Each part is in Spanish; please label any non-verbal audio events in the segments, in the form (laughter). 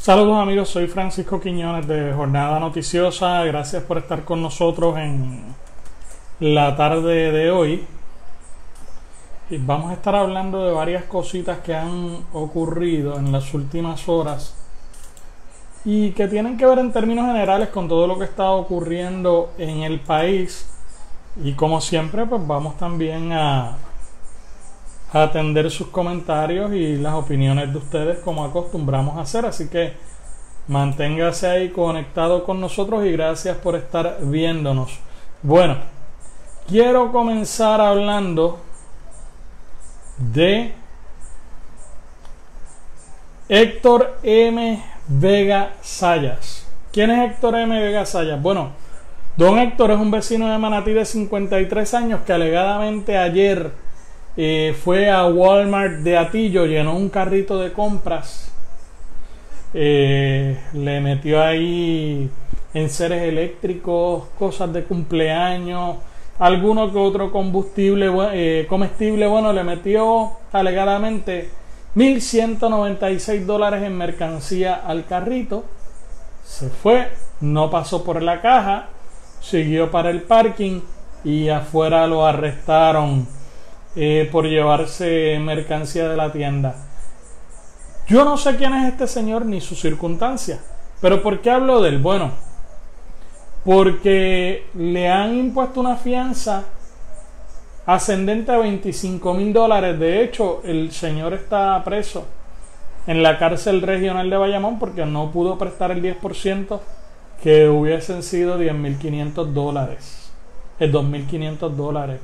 Saludos amigos, soy Francisco Quiñones de Jornada Noticiosa. Gracias por estar con nosotros en la tarde de hoy. Y vamos a estar hablando de varias cositas que han ocurrido en las últimas horas y que tienen que ver en términos generales con todo lo que está ocurriendo en el país. Y como siempre, pues vamos también a, atender sus comentarios y las opiniones de ustedes como acostumbramos a hacer. Así que manténgase ahí conectado con nosotros y gracias por estar viéndonos. Bueno, quiero comenzar hablando de Héctor M. Vega Sayas. ¿Quién es Héctor M. Vega Sayas? Bueno, don Héctor es un vecino de Manatí de 53 años que alegadamente ayer eh, fue a Walmart de Atillo, llenó un carrito de compras, eh, le metió ahí enseres eléctricos, cosas de cumpleaños, alguno que otro combustible eh, comestible, bueno, le metió alegadamente 1.196 dólares en mercancía al carrito. Se fue, no pasó por la caja, siguió para el parking y afuera lo arrestaron eh, por llevarse mercancía de la tienda. Yo no sé quién es este señor ni su circunstancia, pero ¿por qué hablo de él? Bueno, porque le han impuesto una fianza ascendente a 25 mil dólares. De hecho, el señor está preso en la cárcel regional de Bayamón porque no pudo prestar el 10% que hubiesen sido 10.500 dólares. Es 2.500 dólares.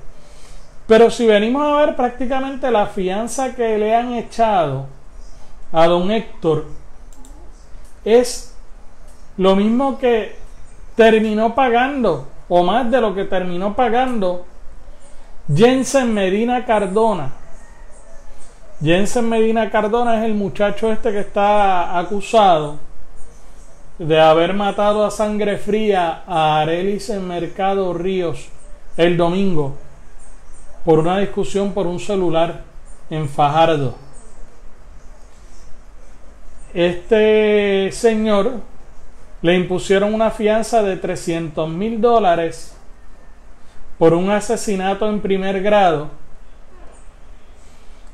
Pero si venimos a ver prácticamente la fianza que le han echado a don Héctor es lo mismo que terminó pagando o más de lo que terminó pagando Jensen Medina Cardona. Jensen Medina Cardona es el muchacho este que está acusado de haber matado a sangre fría a Arelis en Mercado Ríos el domingo por una discusión por un celular en Fajardo. Este señor le impusieron una fianza de 300 mil dólares por un asesinato en primer grado,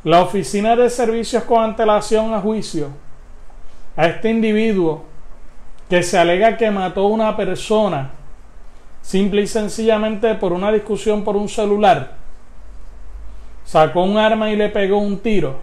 la Oficina de Servicios con antelación a juicio a este individuo que se alega que mató a una persona simple y sencillamente por una discusión por un celular, sacó un arma y le pegó un tiro.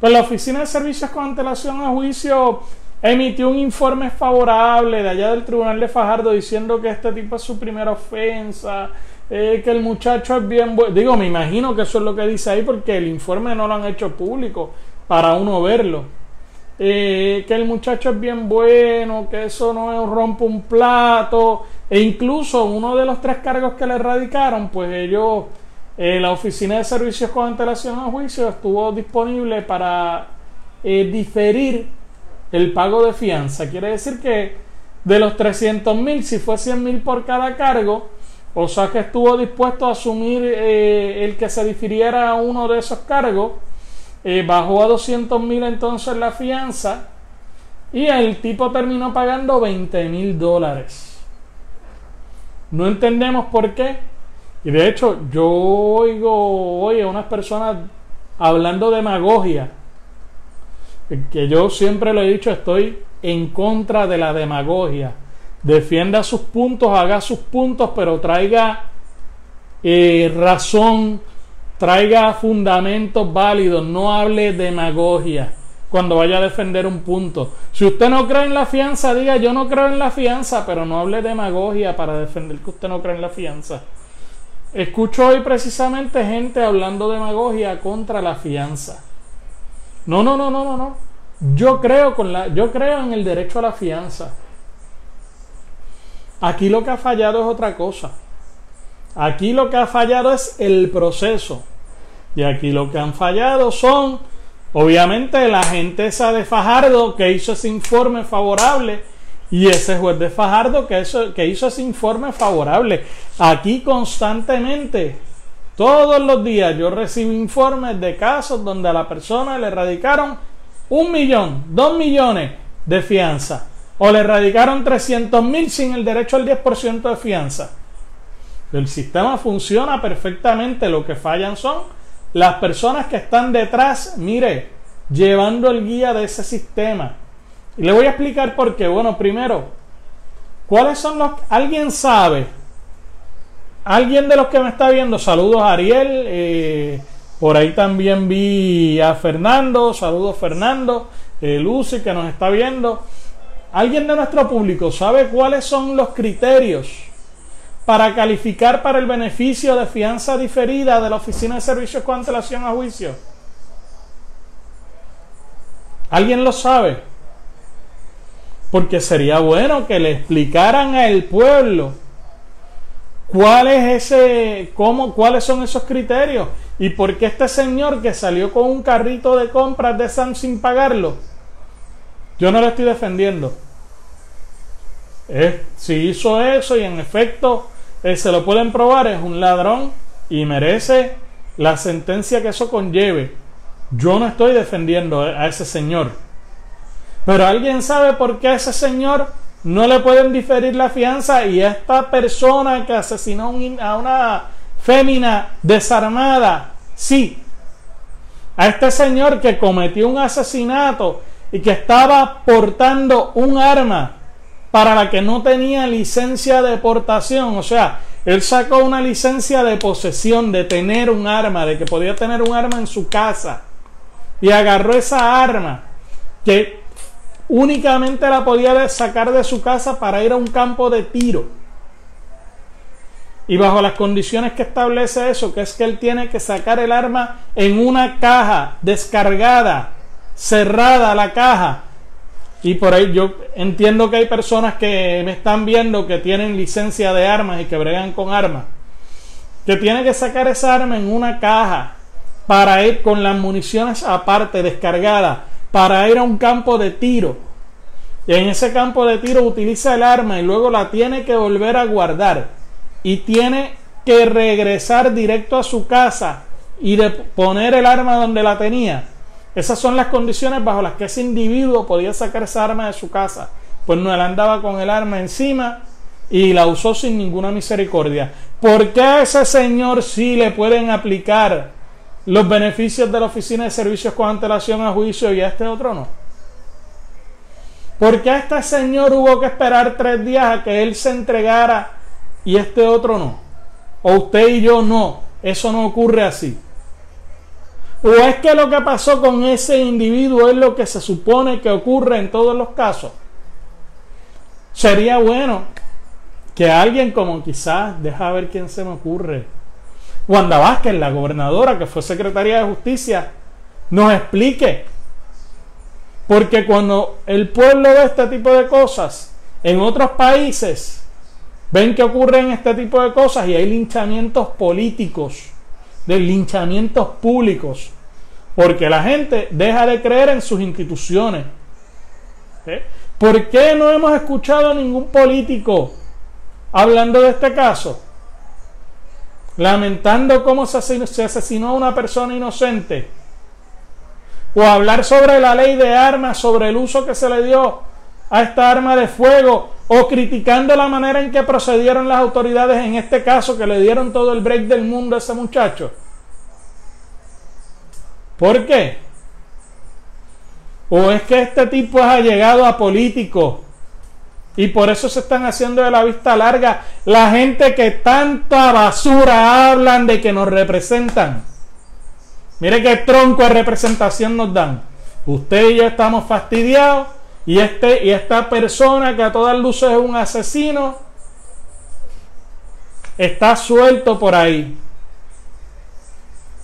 Pues la Oficina de Servicios con antelación a juicio emitió un informe favorable de allá del Tribunal de Fajardo diciendo que este tipo es su primera ofensa, eh, que el muchacho es bien bueno. Digo, me imagino que eso es lo que dice ahí porque el informe no lo han hecho público para uno verlo. Eh, que el muchacho es bien bueno, que eso no rompe un plato, e incluso uno de los tres cargos que le erradicaron, pues ellos, eh, la Oficina de Servicios con antelación a juicio estuvo disponible para diferir el pago de fianza. Quiere decir que de los 300 mil, si fue 100 mil por cada cargo, o sea que estuvo dispuesto a asumir eh, el que se difiriera uno de esos cargos, eh, bajó a 200 mil entonces la fianza y el tipo terminó pagando 20 mil dólares. No entendemos por qué. Y de hecho, yo oigo hoy a unas personas hablando demagogia que yo siempre le he dicho, estoy en contra de la demagogia. Defienda sus puntos, haga sus puntos, pero traiga eh, razón, traiga fundamentos válidos, no hable demagogia cuando vaya a defender un punto. Si usted no cree en la fianza, diga yo no creo en la fianza, pero no hable demagogia para defender que usted no cree en la fianza. Escucho hoy precisamente gente hablando demagogia contra la fianza. No, no, no, no, no, no. Yo creo con la, yo creo en el derecho a la fianza. Aquí lo que ha fallado es otra cosa. Aquí lo que ha fallado es el proceso. Y aquí lo que han fallado son, obviamente, la gente esa de Fajardo que hizo ese informe favorable y ese juez de Fajardo que, hizo ese informe favorable. Aquí constantemente todos los días yo recibo informes de casos donde a la persona le radicaron un millón, dos millones de fianza. O le radicaron 300 mil sin el derecho al 10% de fianza. El sistema funciona perfectamente. Lo que fallan son las personas que están detrás, mire, llevando el guía de ese sistema. Y le voy a explicar por qué. Bueno, primero, ¿cuáles son los... ¿Alguien sabe? ¿Alguien de los que me está viendo? Saludos a Ariel. Eh, por ahí también vi a Fernando. Saludos Fernando. Eh, Lucy que nos está viendo. ¿Alguien de nuestro público sabe cuáles son los criterios para calificar para el beneficio de fianza diferida de la Oficina de Servicios con antelación a juicio? ¿Alguien lo sabe? Porque sería bueno que le explicaran al pueblo cuál es ese, cómo, cuáles son esos criterios y por qué este señor que salió con un carrito de compras de Sam sin pagarlo. Yo no lo estoy defendiendo. si hizo eso y en efecto eh, se lo pueden probar, es un ladrón y merece la sentencia que eso conlleve. Yo no estoy defendiendo a ese señor. Pero alguien sabe por qué a ese señor no le pueden diferir la fianza y esta persona que asesinó a una fémina desarmada, sí. A este señor que cometió un asesinato y que estaba portando un arma para la que no tenía licencia de portación, o sea, él sacó una licencia de posesión, de tener un arma, de que podía tener un arma en su casa. Y agarró esa arma que únicamente la podía sacar de su casa para ir a un campo de tiro. Y bajo las condiciones que establece eso, que es que él tiene que sacar el arma en una caja descargada, cerrada la caja. Y por ahí yo entiendo que hay personas que me están viendo que tienen licencia de armas y que bregan con armas. Que tiene que sacar esa arma en una caja para ir con las municiones aparte, descargadas, para ir a un campo de tiro. Y en ese campo de tiro utiliza el arma y luego la tiene que volver a guardar. Y tiene que regresar directo a su casa y poner el arma donde la tenía. Esas son las condiciones bajo las que ese individuo podía sacar esa arma de su casa. Pues no, él andaba con el arma encima y la usó sin ninguna misericordia. ¿Por qué a ese señor sí le pueden aplicar los beneficios de la Oficina de Servicios con antelación a juicio y a este otro no. ¿Por qué a este señor hubo que esperar tres días a que él se entregara y este otro no? O usted y yo no. Eso no ocurre así. ¿O es que lo que pasó con ese individuo es lo que se supone que ocurre en todos los casos? Sería bueno que alguien como quizás, deja ver quién se me ocurre, Wanda Vázquez, la gobernadora que fue secretaria de justicia, nos explique. Porque cuando el pueblo ve este tipo de cosas en otros países, ven que ocurren este tipo de cosas y hay linchamientos políticos, de linchamientos públicos, porque la gente deja de creer en sus instituciones. ¿Eh? ¿Por qué no hemos escuchado a ningún político hablando de este caso? Lamentando cómo se asesinó a una persona inocente, o hablar sobre la ley de armas, sobre el uso que se le dio a esta arma de fuego, o criticando la manera en que procedieron las autoridades en este caso, que le dieron todo el break del mundo a ese muchacho. ¿Por qué? ¿O es que este tipo ha llegado a político y por eso se están haciendo de la vista larga la gente que tanta basura hablan de que nos representan. Mire qué tronco de representación nos dan. Usted y yo estamos fastidiados y, este, y esta persona que a todas luces es un asesino está suelto por ahí.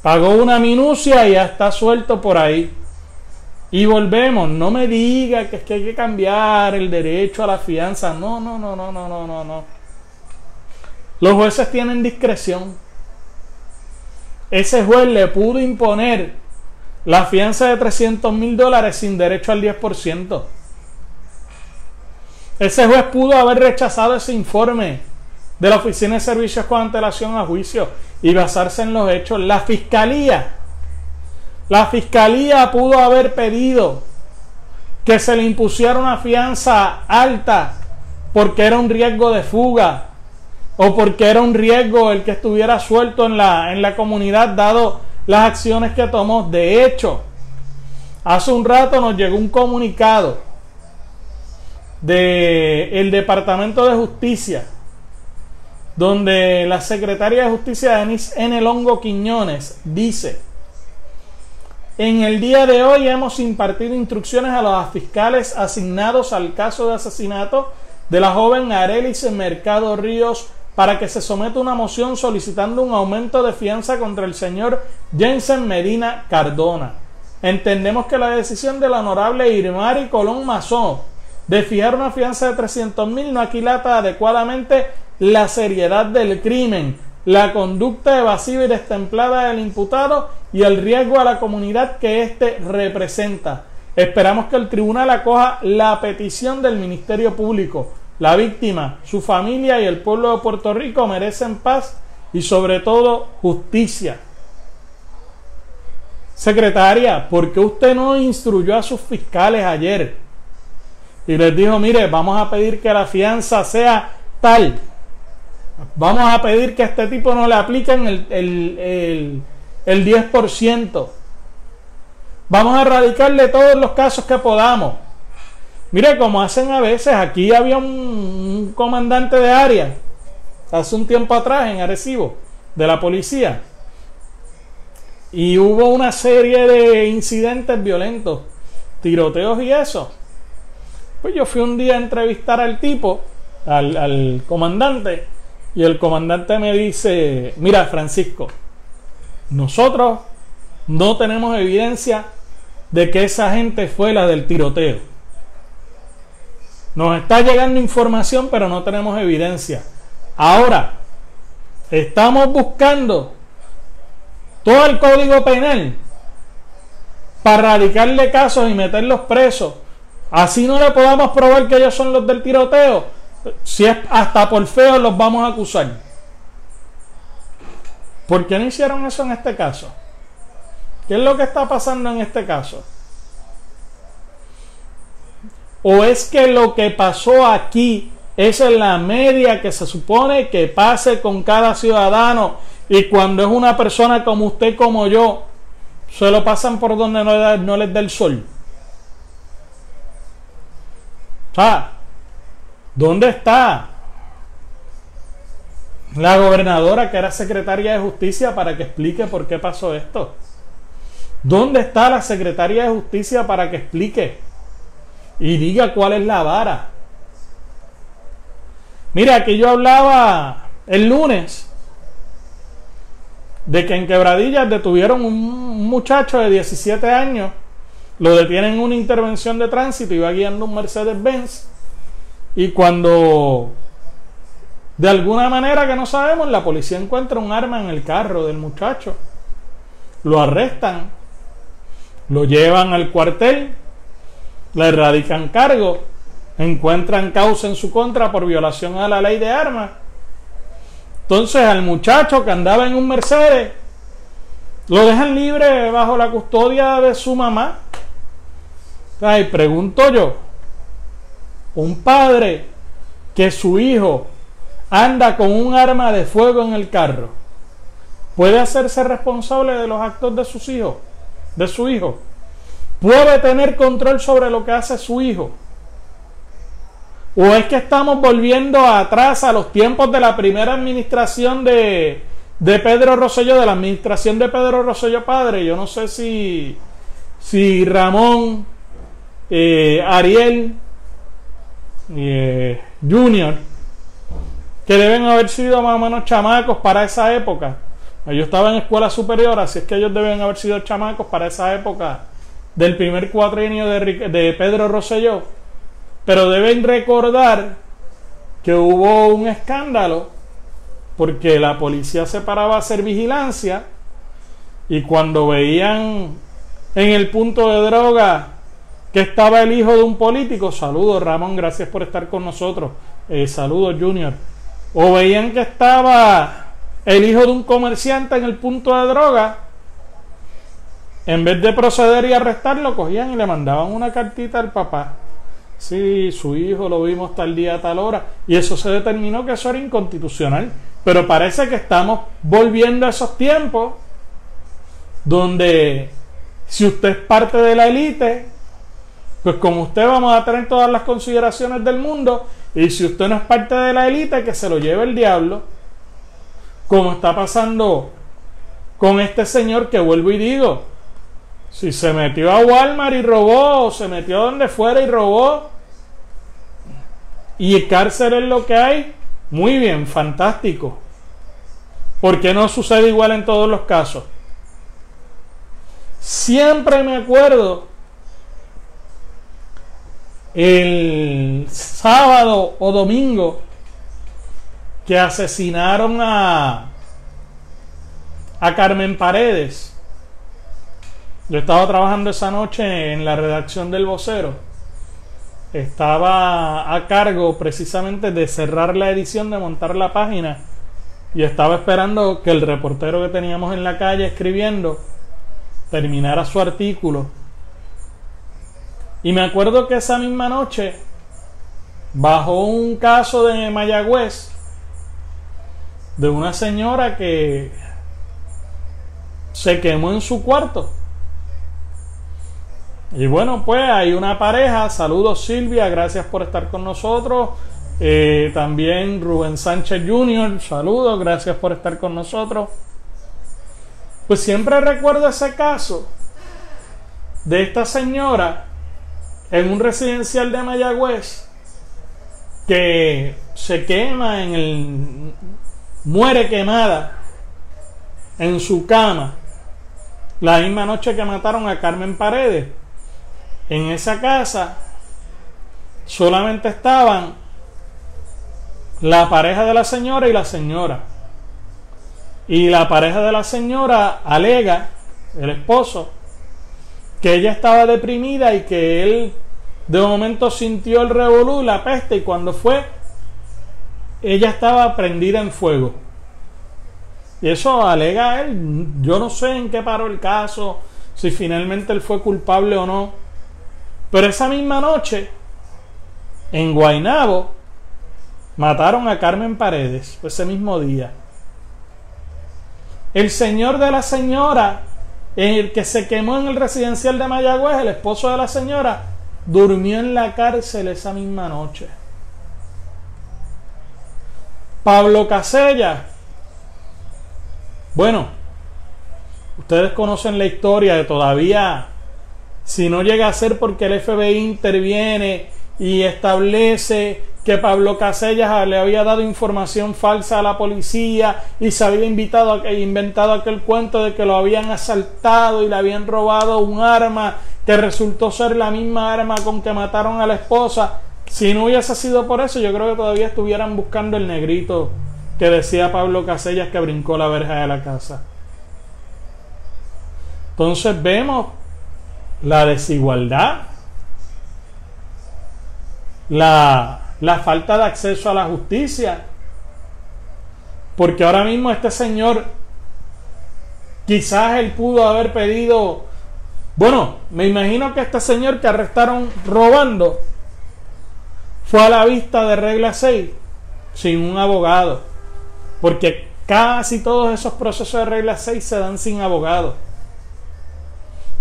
Pagó una minucia y ya está suelto por ahí. Y volvemos, no me diga que es que hay que cambiar el derecho a la fianza. No, no, no, no, no, no, no, no. Los jueces tienen discreción. Ese juez le pudo imponer la fianza de 300 mil dólares sin derecho al 10%. Ese juez pudo haber rechazado ese informe de la Oficina de Servicios con antelación a juicio y basarse en los hechos. La fiscalía la fiscalía pudo haber pedido que se le impusiera una fianza alta porque era un riesgo de fuga o porque era un riesgo el que estuviera suelto en la, en la comunidad dado las acciones que tomó. De hecho, hace un rato nos llegó un comunicado del el Departamento de Justicia donde la secretaria de Justicia Denise N. Longo Quiñones dice en el día de hoy hemos impartido instrucciones a los fiscales asignados al caso de asesinato de la joven Arelis Mercado Ríos para que se someta una moción solicitando un aumento de fianza contra el señor Jensen Medina Cardona. Entendemos que la decisión del honorable Irmari Colón Mazó de fijar una fianza de 300 mil no aquilata adecuadamente la seriedad del crimen, la conducta evasiva y destemplada del imputado y el riesgo a la comunidad que éste representa. Esperamos que el tribunal acoja la petición del Ministerio Público la víctima, su familia y el pueblo de Puerto Rico merecen paz y sobre todo justicia. Secretaria, ¿por qué usted no instruyó a sus fiscales ayer? Y les dijo, mire, vamos a pedir que la fianza sea tal. Vamos a pedir que a este tipo no le apliquen el, el, el 10%. Vamos a erradicarle todos los casos que podamos. Mire, como hacen a veces, aquí había un, comandante de área hace un tiempo atrás en Arecibo, de la policía, y hubo una serie de incidentes violentos, tiroteos y eso. Pues yo fui un día a entrevistar al tipo, al, al comandante, y el comandante me dice, mira Francisco, nosotros no tenemos evidencia de que esa gente fue la del tiroteo. Nos está llegando información, pero no tenemos evidencia. Ahora, estamos buscando todo el código penal para radicarle casos y meterlos presos. Así no le podamos probar que ellos son los del tiroteo. Si es hasta por feo los vamos a acusar. ¿Por qué no hicieron eso en este caso? ¿Qué es lo que está pasando en este caso? ¿O es que lo que pasó aquí es en la media que se supone que pase con cada ciudadano y cuando es una persona como usted, como yo, se lo pasan por donde no, les da el sol? O ¿dónde está la gobernadora que era secretaria de justicia para que explique por qué pasó esto? ¿Dónde está la secretaria de justicia para que explique? y diga cuál es la vara. Mira, que yo hablaba el lunes de que en Quebradillas detuvieron un muchacho de 17 años, lo detienen en una intervención de tránsito, iba guiando un Mercedes-Benz y cuando de alguna manera que no sabemos, la policía encuentra un arma en el carro del muchacho, lo arrestan, lo llevan al cuartel le radican cargo, encuentran causa en su contra por violación a la ley de armas. Entonces al muchacho que andaba en un Mercedes, lo dejan libre bajo la custodia de su mamá. Y pregunto yo, un padre que su hijo anda con un arma de fuego en el carro, ¿puede hacerse responsable de los actos de sus hijos, de su hijo? puede tener control sobre lo que hace su hijo? ¿O es que estamos volviendo atrás a los tiempos de la primera administración de, de Pedro Rosselló, de la administración de Pedro Rosselló padre? Yo no sé si, si Ramón, eh, Ariel, eh, Junior, que deben haber sido más o menos chamacos para esa época. Yo estaba en escuela superior, así es que ellos deben haber sido chamacos para esa época del primer cuatrienio de, de Pedro Rosselló, pero deben recordar que hubo un escándalo porque la policía se paraba a hacer vigilancia y cuando veían en el punto de droga que estaba el hijo de un político, saludos Ramón, gracias por estar con nosotros, eh, saludos Junior, o veían que estaba el hijo de un comerciante en el punto de droga, en vez de proceder y arrestarlo, cogían y le mandaban una cartita al papá. Sí, su hijo lo vimos tal día, tal hora. Y eso se determinó que eso era inconstitucional. Pero parece que estamos volviendo a esos tiempos donde si usted es parte de la élite, pues con usted vamos a tener todas las consideraciones del mundo. Y si usted no es parte de la élite, que se lo lleve el diablo. Como está pasando con este señor que vuelvo y digo, si se metió a Walmart y robó, o se metió donde fuera y robó, y cárcel es lo que hay, muy bien, fantástico. ¿Por qué no sucede igual en todos los casos? Siempre me acuerdo el sábado o domingo que asesinaron a, a Carmen Paredes yo estaba trabajando esa noche en la redacción del vocero. Estaba a cargo precisamente de cerrar la edición, de montar la página. Y estaba esperando que el reportero que teníamos en la calle escribiendo terminara su artículo. Y me acuerdo que esa misma noche bajó un caso de Mayagüez de una señora que se quemó en su cuarto y bueno, pues hay una pareja. Saludos Silvia, gracias por estar con nosotros. Eh, también Rubén Sánchez Jr., saludos, gracias por estar con nosotros. Pues siempre recuerdo ese caso de esta señora en un residencial de Mayagüez que se quema en el. muere quemada en su cama la misma noche que mataron a Carmen Paredes en esa casa solamente estaban la pareja de la señora y la señora. Y la pareja de la señora alega, el esposo, que ella estaba deprimida y que él de momento sintió el revolú y la peste y cuando fue, ella estaba prendida en fuego. Y eso alega él. Yo no sé en qué paró el caso, si finalmente él fue culpable o no. Pero esa misma noche, en Guainabo, mataron a Carmen Paredes, ese mismo día. El señor de la señora, el que se quemó en el residencial de Mayagüez, el esposo de la señora, durmió en la cárcel esa misma noche. Pablo Casella. Bueno, ustedes conocen la historia de todavía si no llega a ser porque el FBI interviene y establece que Pablo Casellas le había dado información falsa a la policía y se había invitado inventado aquel cuento de que lo habían asaltado y le habían robado un arma que resultó ser la misma arma con que mataron a la esposa. Si no hubiese sido por eso, yo creo que todavía estuvieran buscando el negrito que decía Pablo Casellas que brincó la verja de la casa. Entonces vemos la desigualdad, la, la falta de acceso a la justicia. Porque ahora mismo este señor, quizás él pudo haber pedido, bueno, me imagino que este señor que arrestaron robando fue a la vista de regla 6 sin un abogado. Porque casi todos esos procesos de regla 6 se dan sin abogado.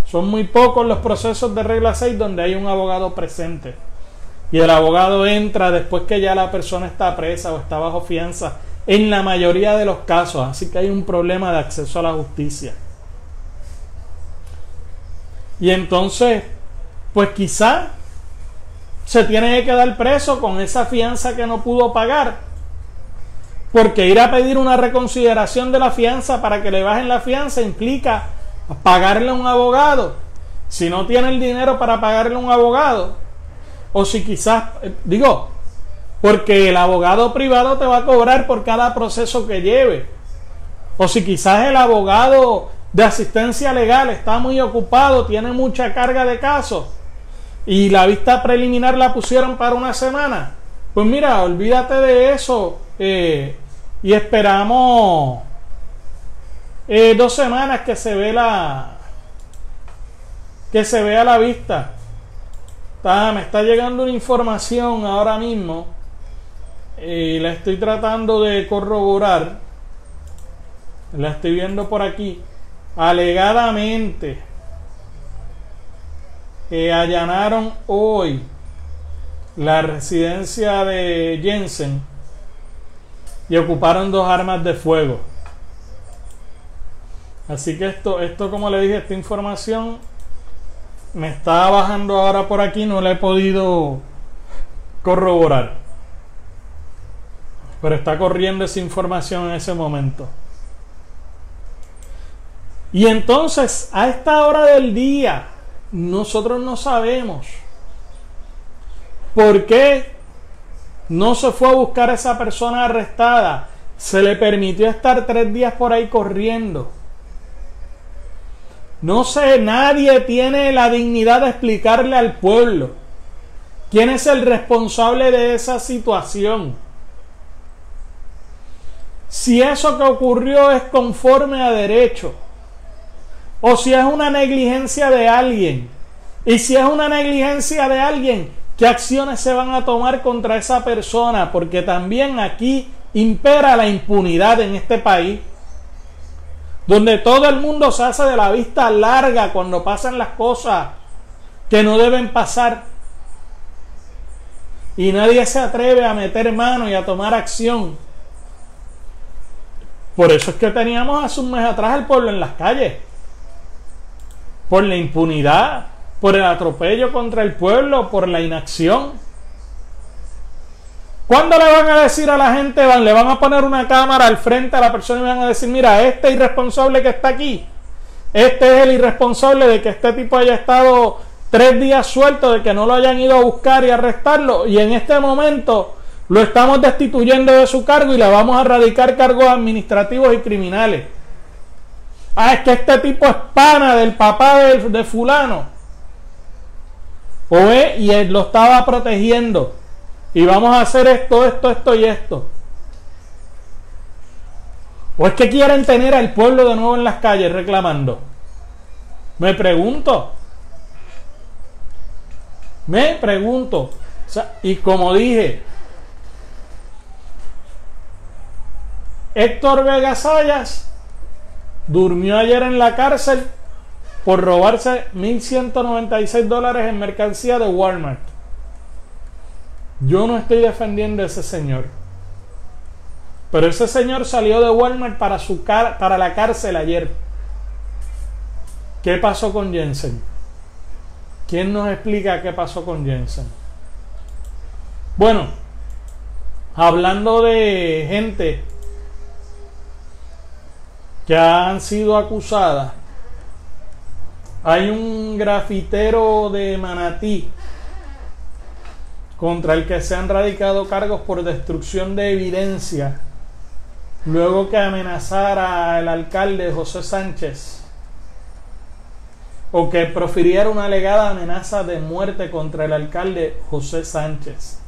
Son muy pocos los procesos de regla 6 donde hay un abogado presente. Y el abogado entra después que ya la persona está presa o está bajo fianza. En la mayoría de los casos. Así que hay un problema de acceso a la justicia. Y entonces, pues quizá se tiene que quedar preso con esa fianza que no pudo pagar. Porque ir a pedir una reconsideración de la fianza para que le bajen la fianza implica pagarle a un abogado, si no tiene el dinero para pagarle a un abogado, o si quizás, eh, digo, porque el abogado privado te va a cobrar por cada proceso que lleve, o si quizás el abogado de asistencia legal está muy ocupado, tiene mucha carga de casos, y la vista preliminar la pusieron para una semana, pues mira, olvídate de eso eh, y esperamos eh, dos semanas que se ve la que se ve a la vista. me está llegando una información ahora mismo y la estoy tratando de corroborar. La estoy viendo por aquí. Alegadamente que allanaron hoy la residencia de Jensen y ocuparon dos armas de fuego. Así que esto, esto como le dije, esta información me está bajando ahora por aquí, no la he podido corroborar. Pero está corriendo esa información en ese momento. Y entonces, a esta hora del día, nosotros no sabemos por qué no se fue a buscar a esa persona arrestada. Se le permitió estar tres días por ahí corriendo. No sé, nadie tiene la dignidad de explicarle al pueblo quién es el responsable de esa situación. Si eso que ocurrió es conforme a derecho o si es una negligencia de alguien. Y si es una negligencia de alguien, ¿qué acciones se van a tomar contra esa persona? Porque también aquí impera la impunidad en este país, donde todo el mundo se hace de la vista larga cuando pasan las cosas que no deben pasar. Y nadie se atreve a meter mano y a tomar acción. Por eso es que teníamos hace un mes atrás el pueblo en las calles por la impunidad, por el atropello contra el pueblo, por la inacción. ¿Cuándo le van a decir a la gente, van, le van a poner una cámara al frente a la persona y van a decir, mira, este irresponsable que está aquí, este es el irresponsable de que este tipo haya estado tres días suelto, de que no lo hayan ido a buscar y arrestarlo, y en este momento lo estamos destituyendo de su cargo y le vamos a radicar cargos administrativos y criminales. Ah, es que este tipo es pana del papá de, fulano. O es, y él lo estaba protegiendo. Y vamos a hacer esto, esto, esto y esto. ¿O es que quieren tener al pueblo de nuevo en las calles reclamando? Me pregunto. Me pregunto. y como dije, Héctor Vega Sayas durmió ayer en la cárcel por robarse 1.196 dólares en mercancía de Walmart. Yo no estoy defendiendo a ese señor. Pero ese señor salió de Walmart para, su para la cárcel ayer. ¿Qué pasó con Jensen? ¿Quién nos explica qué pasó con Jensen? Bueno, hablando de gente que han sido acusadas. Hay un grafitero de Manatí contra el que se han radicado cargos por destrucción de evidencia luego que amenazara al alcalde José Sánchez o que profiriera una alegada amenaza de muerte contra el alcalde José Sánchez.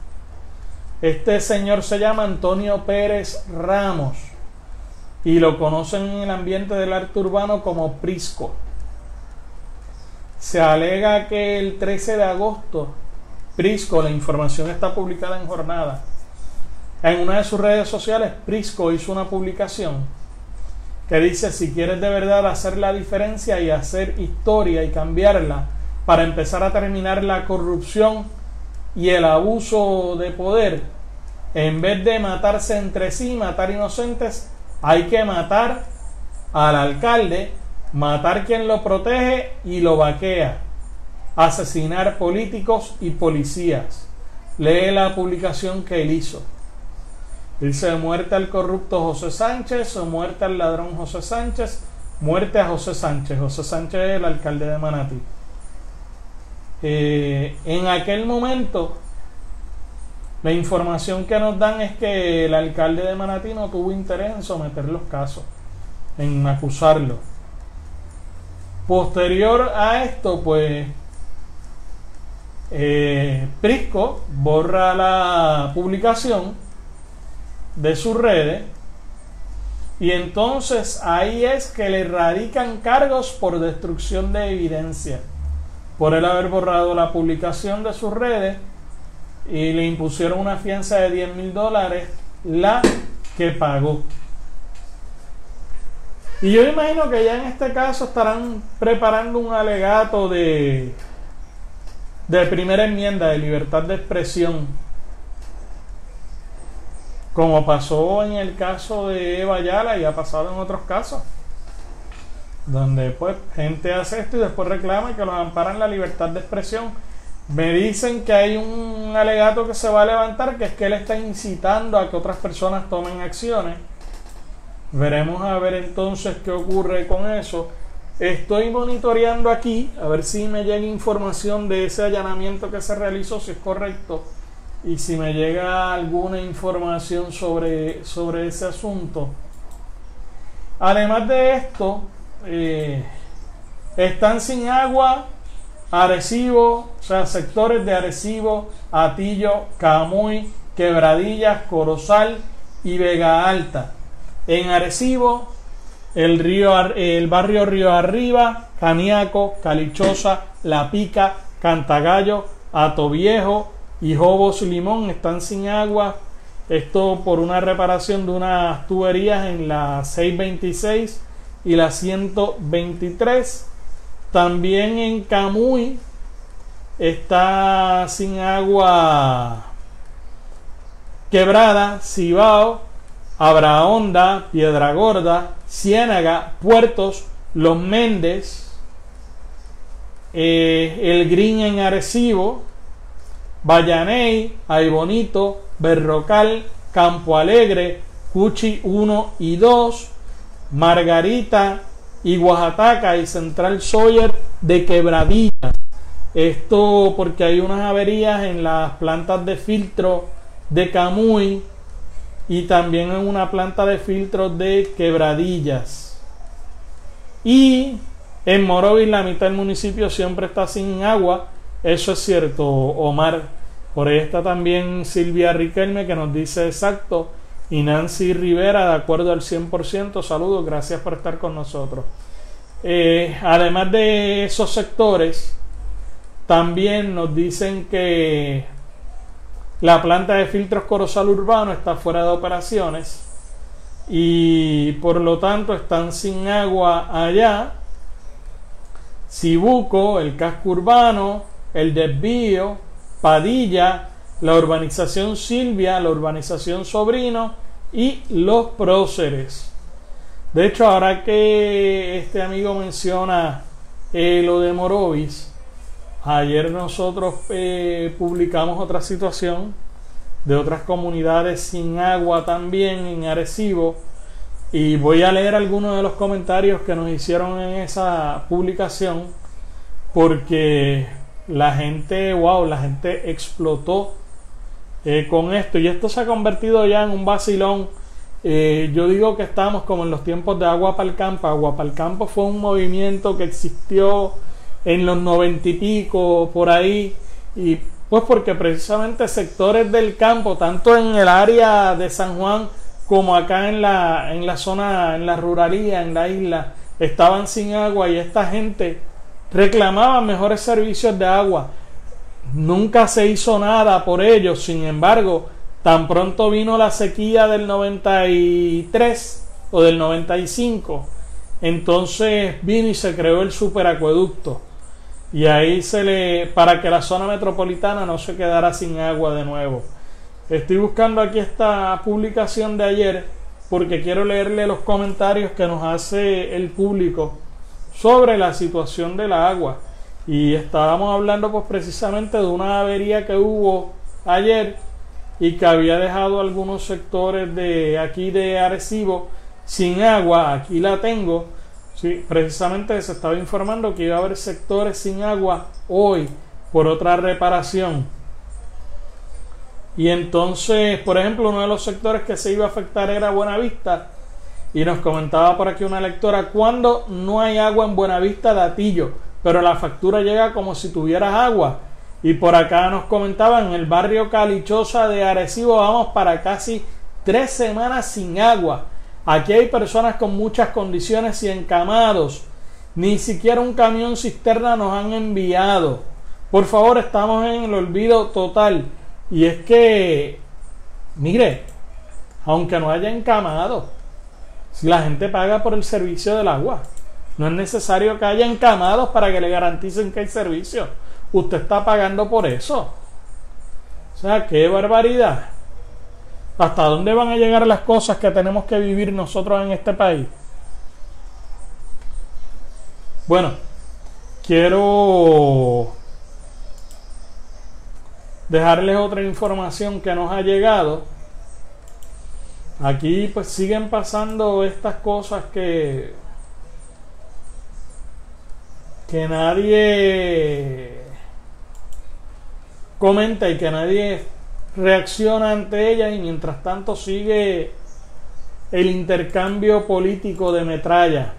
Este señor se llama Antonio Pérez Ramos y lo conocen en el ambiente del arte urbano como Prisco. Se alega que el 13 de agosto, Prisco, la información está publicada en jornada, en una de sus redes sociales, Prisco hizo una publicación que dice, si quieres de verdad hacer la diferencia y hacer historia y cambiarla para empezar a terminar la corrupción y el abuso de poder, en vez de matarse entre sí, matar inocentes, hay que matar al alcalde, matar quien lo protege y lo vaquea, asesinar políticos y policías. Lee la publicación que él hizo. Dice muerte al corrupto José Sánchez o muerte al ladrón José Sánchez, muerte a José Sánchez. José Sánchez es el alcalde de Manatí. Eh, en aquel momento la información que nos dan es que el alcalde de Manatí no tuvo interés en someter los casos, en acusarlo. Posterior a esto, pues eh, Prisco borra la publicación de sus redes y entonces ahí es que le radican cargos por destrucción de evidencia. por él haber borrado la publicación de sus redes y le impusieron una fianza de 10 mil dólares, la que pagó. Y yo imagino que ya en este caso estarán preparando un alegato de, de primera enmienda de libertad de expresión. Como pasó en el caso de Eva Yala y ha pasado en otros casos. Donde pues gente hace esto y después reclama que los amparan la libertad de expresión. Me dicen que hay un alegato que se va a levantar, que es que él está incitando a que otras personas tomen acciones Veremos a ver entonces qué ocurre con eso. Estoy monitoreando aquí a ver si me llega información de ese allanamiento que se realizó, si es correcto, y si me llega alguna información sobre, sobre ese asunto. Además de esto, eh, están sin agua Arecibo, o sea, sectores de Arecibo, Atillo, Camuy, Quebradillas, Corozal y Vega Alta. En Arecibo, el, río, el barrio Río Arriba, Caniaco, Calichosa, La Pica, Cantagallo, Viejo y Jobos Limón están sin agua. Esto por una reparación de unas tuberías en la 626 y la 123. También en Camuy está sin agua quebrada, Cibao, Abrahonda, Piedra Gorda, Ciénaga, Puertos, Los Méndez, eh, El Green en Arecibo, Vallaney, Bonito, Berrocal, Campo Alegre, Cuchi 1 y 2, Margarita y Oaxaca y Central Sawyer de Quebradillas. Esto porque hay unas averías en las plantas de filtro de Camuy y también en una planta de filtros de quebradillas. Y en Morovis la mitad del municipio siempre está sin agua. Eso es cierto, Omar. Por ahí está también Silvia Riquelme que nos dice exacto. Y Nancy Rivera, de acuerdo al 100%. Saludos, gracias por estar con nosotros. Eh, además de esos sectores, también nos dicen que la planta de filtros Corozal Urbano está fuera de operaciones y por lo tanto están sin agua allá. Cibuco, el casco urbano, el desvío, Padilla, la urbanización Silvia, la urbanización Sobrino y los próceres. De hecho, ahora que este amigo menciona eh, lo de Morovis, Ayer nosotros eh, publicamos otra situación de otras comunidades sin agua también en Arecibo y voy a leer algunos de los comentarios que nos hicieron en esa publicación porque la gente, wow, la gente explotó eh, con esto y esto se ha convertido ya en un vacilón. Eh, yo digo que estamos como en los tiempos de Agua para el Campo. Agua para el Campo fue un movimiento que existió en los noventa y pico, por ahí, y pues porque precisamente sectores del campo, tanto en el área de San Juan como acá en la, en la zona, en la ruralía, en la isla, estaban sin agua y esta gente reclamaba mejores servicios de agua. Nunca se hizo nada por ellos, sin embargo, tan pronto vino la sequía del 93 o del 95, entonces vino y se creó el superacueducto y ahí se le para que la zona metropolitana no se quedara sin agua de nuevo. Estoy buscando aquí esta publicación de ayer porque quiero leerle los comentarios que nos hace el público sobre la situación de la agua. Y estábamos hablando pues precisamente de una avería que hubo ayer y que había dejado algunos sectores de aquí de Arecibo sin agua. Aquí la tengo Sí, precisamente se estaba informando que iba a haber sectores sin agua hoy por otra reparación. Y entonces, por ejemplo, uno de los sectores que se iba a afectar era Buenavista. Y nos comentaba por aquí una lectora, cuando no hay agua en Buenavista de pero la factura llega como si tuvieras agua. Y por acá nos comentaban, en el barrio Calichosa de Arecibo vamos para casi tres semanas sin agua. Aquí hay personas con muchas condiciones y encamados. Ni siquiera un camión cisterna nos han enviado. Por favor, estamos en el olvido total. Y es que, mire, aunque no haya encamado, la gente paga por el servicio del agua, no es necesario que haya encamados para que le garanticen que hay servicio. Usted está pagando por eso. O sea, qué barbaridad. ¿Hasta dónde van a llegar las cosas que tenemos que vivir nosotros en este país? Bueno, quiero dejarles otra información que nos ha llegado. Aquí pues siguen pasando estas cosas que que nadie comenta y que nadie reacciona ante ella y mientras tanto sigue el intercambio político de metralla.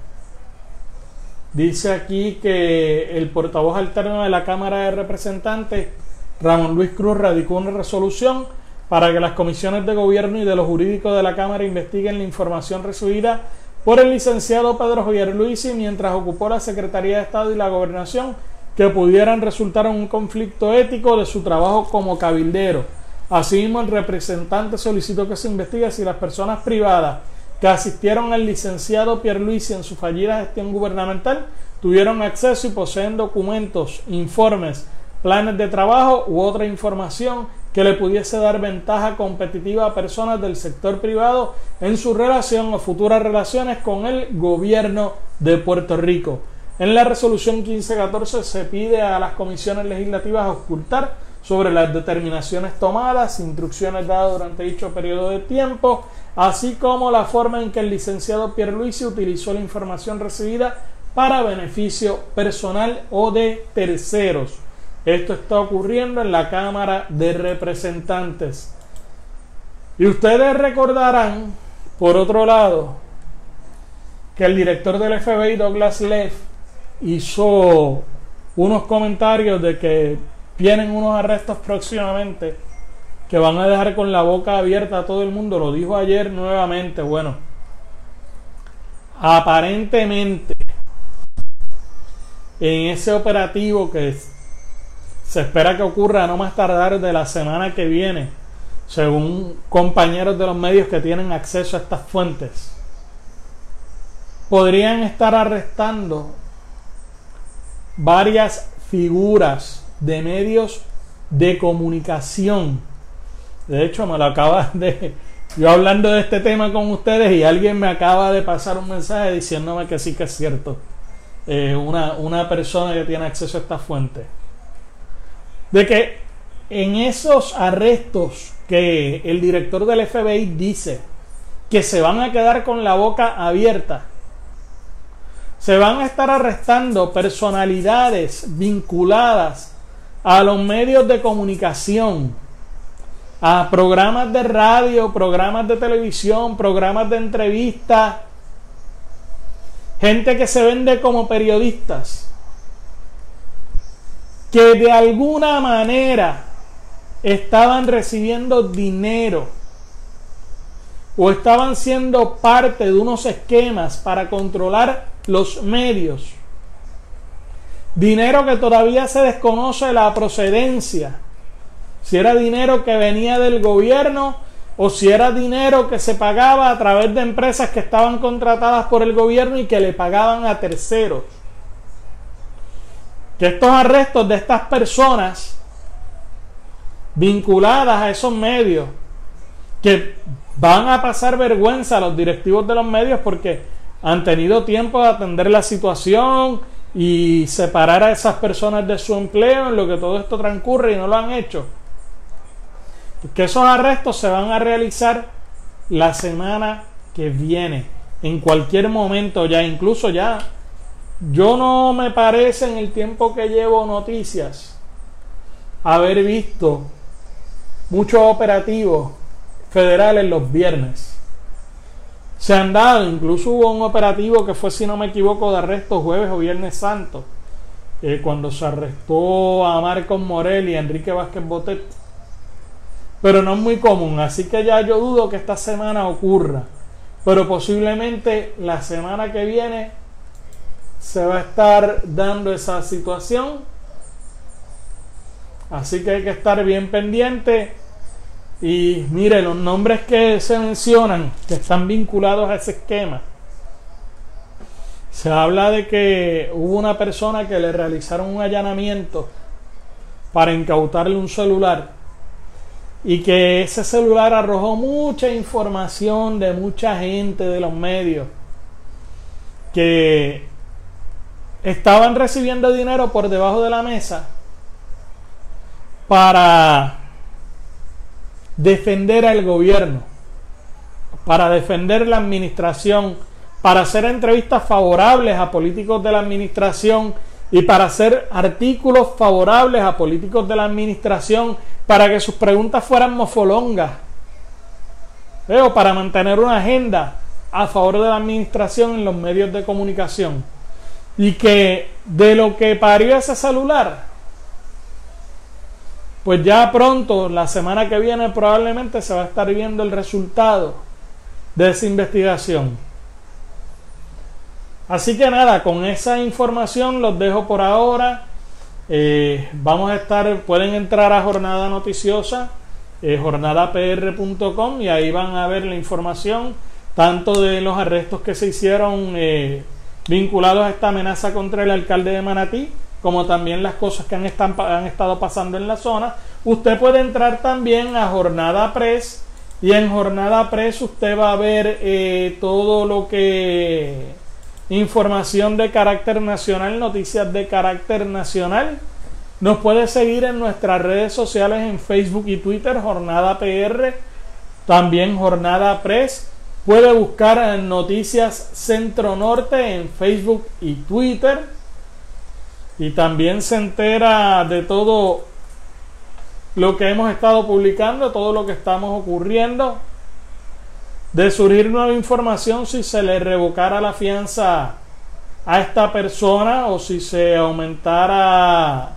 Dice aquí que el portavoz alterno de la Cámara de Representantes, Ramón Luis Cruz, radicó una resolución para que las comisiones de gobierno y de los jurídicos de la Cámara investiguen la información recibida por el licenciado Pedro Javier Luisi mientras ocupó la Secretaría de Estado y la Gobernación que pudieran resultar en un conflicto ético de su trabajo como cabildero. Asimismo, el representante solicitó que se investigue si las personas privadas que asistieron al licenciado Pierluisi en su fallida gestión gubernamental tuvieron acceso y poseen documentos, informes, planes de trabajo u otra información que le pudiese dar ventaja competitiva a personas del sector privado en su relación o futuras relaciones con el gobierno de Puerto Rico. En la resolución 1514 se pide a las comisiones legislativas ocultar sobre las determinaciones tomadas, instrucciones dadas durante dicho periodo de tiempo, así como la forma en que el licenciado Pierluisi utilizó la información recibida para beneficio personal o de terceros. Esto está ocurriendo en la Cámara de Representantes. Y ustedes recordarán, por otro lado, que el director del FBI, Douglas Leff, hizo unos comentarios de que vienen unos arrestos próximamente que van a dejar con la boca abierta a todo el mundo. Lo dijo ayer nuevamente. Bueno, aparentemente en ese operativo que se espera que ocurra no más tardar de la semana que viene, según compañeros de los medios que tienen acceso a estas fuentes, podrían estar arrestando varias figuras de medios de comunicación. De hecho, me lo acaba (laughs) de... Yo hablando de este tema con ustedes y alguien me acaba de pasar un mensaje diciéndome que sí que es cierto. Eh, una, una persona que tiene acceso a esta fuente. De que en esos arrestos que el director del FBI dice que se van a quedar con la boca abierta, se van a estar arrestando personalidades vinculadas a los medios de comunicación, a programas de radio, programas de televisión, programas de entrevista, gente que se vende como periodistas, que de alguna manera estaban recibiendo dinero o estaban siendo parte de unos esquemas para controlar los medios. Dinero que todavía se desconoce la procedencia. Si era dinero que venía del gobierno o si era dinero que se pagaba a través de empresas que estaban contratadas por el gobierno y que le pagaban a terceros. Que estos arrestos de estas personas vinculadas a esos medios, que van a pasar vergüenza a los directivos de los medios porque han tenido tiempo de atender la situación y separar a esas personas de su empleo en lo que todo esto transcurre y no lo han hecho. Que esos arrestos se van a realizar la semana que viene, en cualquier momento ya, incluso ya. Yo no me parece en el tiempo que llevo noticias haber visto muchos operativos federales los viernes se han dado. Incluso hubo un operativo que fue, si no me equivoco, de arresto jueves o viernes santo, eh, cuando se arrestó a Marcos Morel y a Enrique Vázquez Botet. Pero no es muy común, así que ya yo dudo que esta semana ocurra. Pero posiblemente la semana que viene se va a estar dando esa situación. Así que hay que estar bien pendiente. Y mire, los nombres que se mencionan, que están vinculados a ese esquema. Se habla de que hubo una persona que le realizaron un allanamiento para incautarle un celular y que ese celular arrojó mucha información de mucha gente de los medios que estaban recibiendo dinero por debajo de la mesa para defender al gobierno, para defender la administración, para hacer entrevistas favorables a políticos de la administración y para hacer artículos favorables a políticos de la administración para que sus preguntas fueran mofolongas. O para mantener una agenda a favor de la administración en los medios de comunicación y que de lo que parió ese celular, pues ya pronto, la semana que viene probablemente se va a estar viendo el resultado de esa investigación. Así que nada, con esa información los dejo por ahora. Eh, vamos a estar, pueden entrar a Jornada Noticiosa, eh, jornadapr.com y ahí van a ver la información tanto de los arrestos que se hicieron eh, vinculados a esta amenaza contra el alcalde de Manatí, como también las cosas que han, han estado pasando en la zona. Usted puede entrar también a Jornada Press y en Jornada Press usted va a ver eh, todo lo que información de carácter nacional, noticias de carácter nacional. Nos puede seguir en nuestras redes sociales en Facebook y Twitter, Jornada PR, también Jornada Press Puede buscar Noticias Centro Norte en Facebook y Twitter. Y también se entera de todo lo que hemos estado publicando, todo lo que estamos ocurriendo. De surgir nueva información si se le revocara la fianza a esta persona o si se aumentara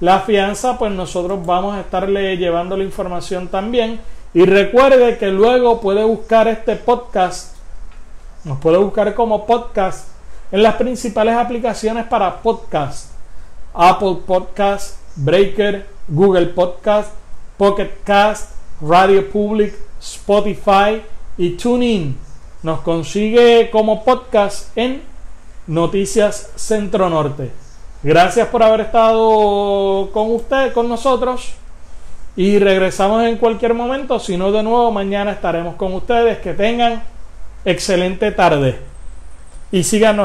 la fianza, pues nosotros vamos a estarle llevando la información también. Y recuerde que luego puede buscar este podcast, nos puede buscar como podcast en las principales aplicaciones para podcast. Apple Podcast, Breaker, Google Podcast, Pocket Cast, Radio Public, Spotify y TuneIn. Nos consigue como podcast en Noticias Centro Norte. Gracias por haber estado con usted, con nosotros. Y regresamos en cualquier momento, si no de nuevo mañana estaremos con ustedes. Que tengan excelente tarde y síganos